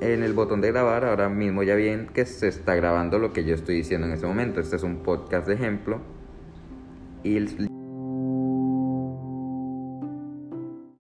en el botón de grabar, ahora mismo ya bien que se está grabando lo que yo estoy diciendo en ese momento. Este es un podcast de ejemplo. Y